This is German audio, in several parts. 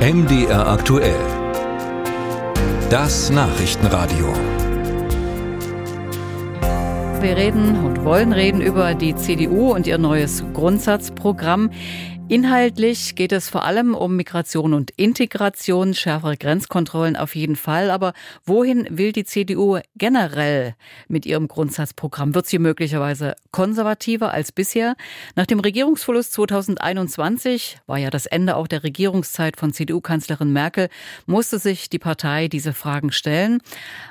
MDR aktuell. Das Nachrichtenradio. Wir reden und wollen reden über die CDU und ihr neues Grundsatzprogramm. Inhaltlich geht es vor allem um Migration und Integration, schärfere Grenzkontrollen auf jeden Fall. Aber wohin will die CDU generell mit ihrem Grundsatzprogramm? Wird sie möglicherweise konservativer als bisher? Nach dem Regierungsverlust 2021 war ja das Ende auch der Regierungszeit von CDU-Kanzlerin Merkel, musste sich die Partei diese Fragen stellen.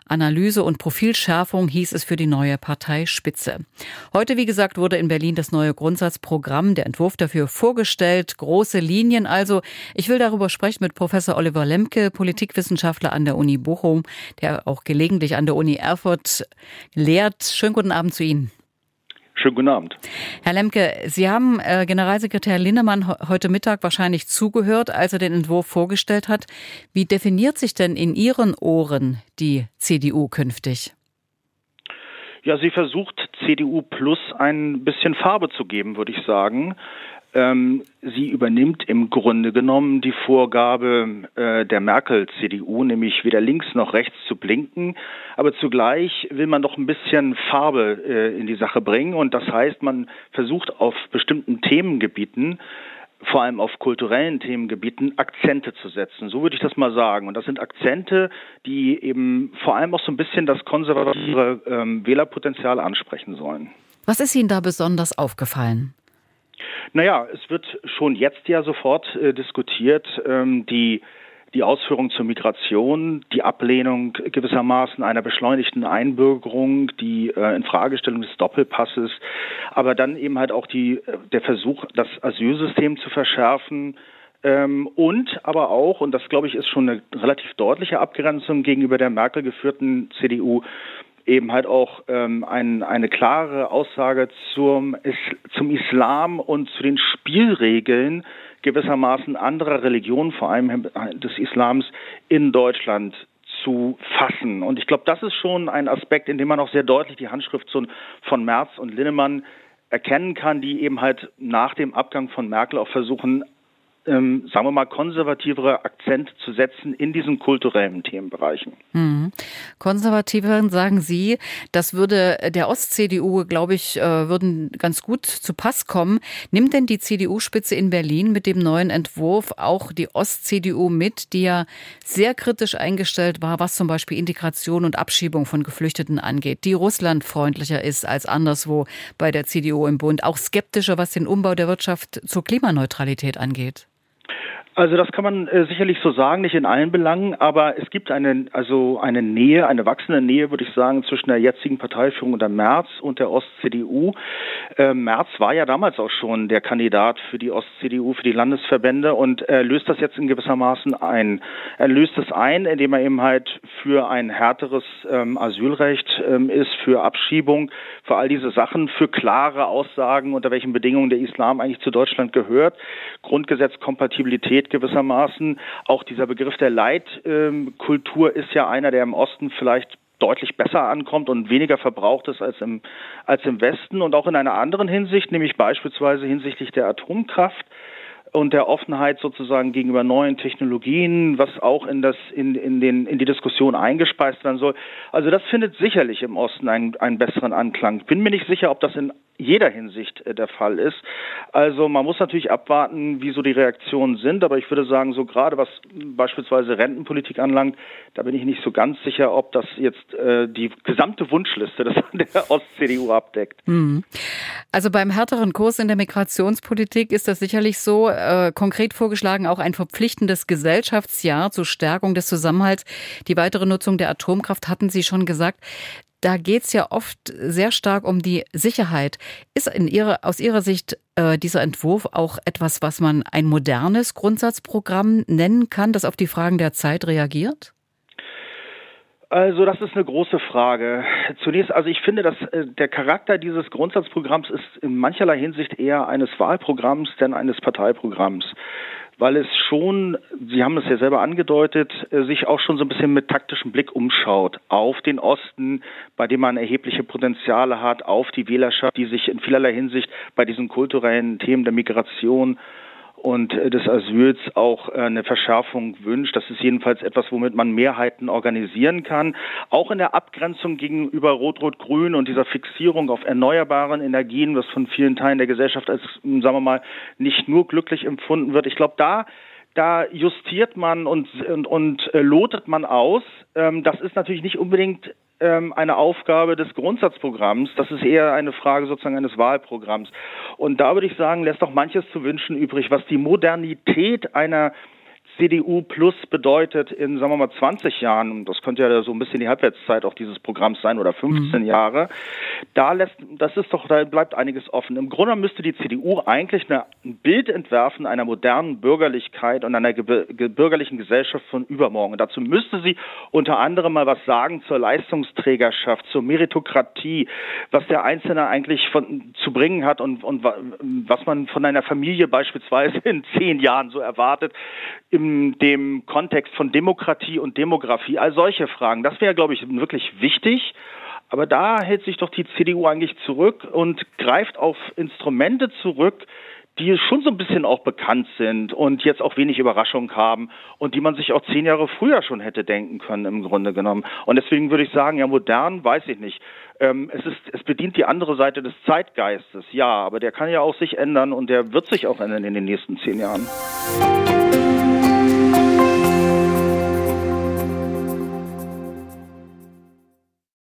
Analyse und Profilschärfung hieß es für die neue Parteispitze. Heute, wie gesagt, wurde in Berlin das neue Grundsatzprogramm, der Entwurf dafür vorgestellt dargestellt, große Linien. Also ich will darüber sprechen mit Professor Oliver Lemke, Politikwissenschaftler an der Uni Bochum, der auch gelegentlich an der Uni Erfurt lehrt. Schönen guten Abend zu Ihnen. Schönen guten Abend. Herr Lemke, Sie haben äh, Generalsekretär Linnemann heute Mittag wahrscheinlich zugehört, als er den Entwurf vorgestellt hat. Wie definiert sich denn in Ihren Ohren die CDU künftig? Ja, sie versucht CDU Plus ein bisschen Farbe zu geben, würde ich sagen. Ähm, sie übernimmt im Grunde genommen die Vorgabe äh, der Merkel-CDU, nämlich weder links noch rechts zu blinken. Aber zugleich will man doch ein bisschen Farbe äh, in die Sache bringen. Und das heißt, man versucht auf bestimmten Themengebieten, vor allem auf kulturellen Themengebieten, Akzente zu setzen. So würde ich das mal sagen. Und das sind Akzente, die eben vor allem auch so ein bisschen das konservative ähm, Wählerpotenzial ansprechen sollen. Was ist Ihnen da besonders aufgefallen? Naja, es wird schon jetzt ja sofort äh, diskutiert, ähm, die die Ausführung zur Migration, die Ablehnung gewissermaßen einer beschleunigten Einbürgerung, die äh, Infragestellung des Doppelpasses, aber dann eben halt auch die, äh, der Versuch, das Asylsystem zu verschärfen, ähm, und aber auch, und das glaube ich ist schon eine relativ deutliche Abgrenzung gegenüber der Merkel geführten CDU, eben halt auch ähm, ein, eine klare Aussage zum, zum Islam und zu den Spielregeln gewissermaßen anderer Religionen, vor allem des Islams in Deutschland zu fassen. Und ich glaube, das ist schon ein Aspekt, in dem man auch sehr deutlich die Handschrift von Merz und Linnemann erkennen kann, die eben halt nach dem Abgang von Merkel auch versuchen, ähm, sagen wir mal, konservativere Akzent zu setzen in diesen kulturellen Themenbereichen. Mhm. Konservativeren sagen Sie, das würde der Ost-CDU, glaube ich, äh, würden ganz gut zu Pass kommen. Nimmt denn die CDU-Spitze in Berlin mit dem neuen Entwurf auch die Ost-CDU mit, die ja sehr kritisch eingestellt war, was zum Beispiel Integration und Abschiebung von Geflüchteten angeht, die russlandfreundlicher ist als anderswo bei der CDU im Bund, auch skeptischer, was den Umbau der Wirtschaft zur Klimaneutralität angeht? Also das kann man äh, sicherlich so sagen, nicht in allen Belangen, aber es gibt eine, also eine Nähe, eine wachsende Nähe, würde ich sagen, zwischen der jetzigen Parteiführung unter Merz und der Ost-CDU. Äh, Merz war ja damals auch schon der Kandidat für die Ost-CDU, für die Landesverbände und er löst das jetzt in gewissermaßen ein. Er löst es ein, indem er eben halt für ein härteres ähm, Asylrecht ähm, ist, für Abschiebung, für all diese Sachen, für klare Aussagen, unter welchen Bedingungen der Islam eigentlich zu Deutschland gehört, Grundgesetzkompatibilität gewissermaßen. Auch dieser Begriff der Leitkultur ist ja einer, der im Osten vielleicht deutlich besser ankommt und weniger verbraucht ist als im, als im Westen und auch in einer anderen Hinsicht, nämlich beispielsweise hinsichtlich der Atomkraft und der Offenheit sozusagen gegenüber neuen Technologien, was auch in das in, in den in die Diskussion eingespeist werden soll. Also das findet sicherlich im Osten einen, einen besseren Anklang. Bin mir nicht sicher, ob das in jeder Hinsicht äh, der Fall ist. Also man muss natürlich abwarten, wie so die Reaktionen sind, aber ich würde sagen, so gerade was beispielsweise Rentenpolitik anlangt, da bin ich nicht so ganz sicher, ob das jetzt äh, die gesamte Wunschliste des, der Ost-CDU abdeckt. Mhm. Also beim härteren Kurs in der Migrationspolitik ist das sicherlich so, äh, konkret vorgeschlagen auch ein verpflichtendes Gesellschaftsjahr zur Stärkung des Zusammenhalts. Die weitere Nutzung der Atomkraft hatten Sie schon gesagt da geht es ja oft sehr stark um die Sicherheit. Ist in ihrer, aus Ihrer Sicht äh, dieser Entwurf auch etwas, was man ein modernes Grundsatzprogramm nennen kann, das auf die Fragen der Zeit reagiert? Also das ist eine große Frage. Zunächst, also ich finde, dass äh, der Charakter dieses Grundsatzprogramms ist in mancherlei Hinsicht eher eines Wahlprogramms denn eines Parteiprogramms weil es schon, Sie haben es ja selber angedeutet, äh, sich auch schon so ein bisschen mit taktischem Blick umschaut auf den Osten, bei dem man erhebliche Potenziale hat, auf die Wählerschaft, die sich in vielerlei Hinsicht bei diesen kulturellen Themen der Migration und äh, des Asyls auch äh, eine Verschärfung wünscht. Das ist jedenfalls etwas, womit man Mehrheiten organisieren kann. Auch in der Abgrenzung gegenüber Rot-Rot-Grün und dieser Fixierung auf erneuerbaren Energien, was von vielen Teilen der Gesellschaft als, sagen wir mal, nicht nur glücklich empfunden wird. Ich glaube, da da justiert man und, und, und äh, lotet man aus. Ähm, das ist natürlich nicht unbedingt ähm, eine Aufgabe des Grundsatzprogramms. Das ist eher eine Frage sozusagen eines Wahlprogramms. Und da würde ich sagen, lässt doch manches zu wünschen übrig, was die Modernität einer CDU Plus bedeutet in, sagen wir mal, 20 Jahren, das könnte ja so ein bisschen die Halbwertszeit auch dieses Programms sein oder 15 mhm. Jahre, da lässt, das ist doch, da bleibt einiges offen. Im Grunde müsste die CDU eigentlich eine, ein Bild entwerfen einer modernen Bürgerlichkeit und einer ge ge bürgerlichen Gesellschaft von übermorgen. Und dazu müsste sie unter anderem mal was sagen zur Leistungsträgerschaft, zur Meritokratie, was der Einzelne eigentlich von, zu bringen hat und, und was man von einer Familie beispielsweise in zehn Jahren so erwartet. Im dem Kontext von Demokratie und Demografie, all solche Fragen. Das wäre, glaube ich, wirklich wichtig. Aber da hält sich doch die CDU eigentlich zurück und greift auf Instrumente zurück, die schon so ein bisschen auch bekannt sind und jetzt auch wenig Überraschung haben und die man sich auch zehn Jahre früher schon hätte denken können im Grunde genommen. Und deswegen würde ich sagen, ja, modern weiß ich nicht. Ähm, es ist, es bedient die andere Seite des Zeitgeistes, ja, aber der kann ja auch sich ändern und der wird sich auch ändern in den nächsten zehn Jahren.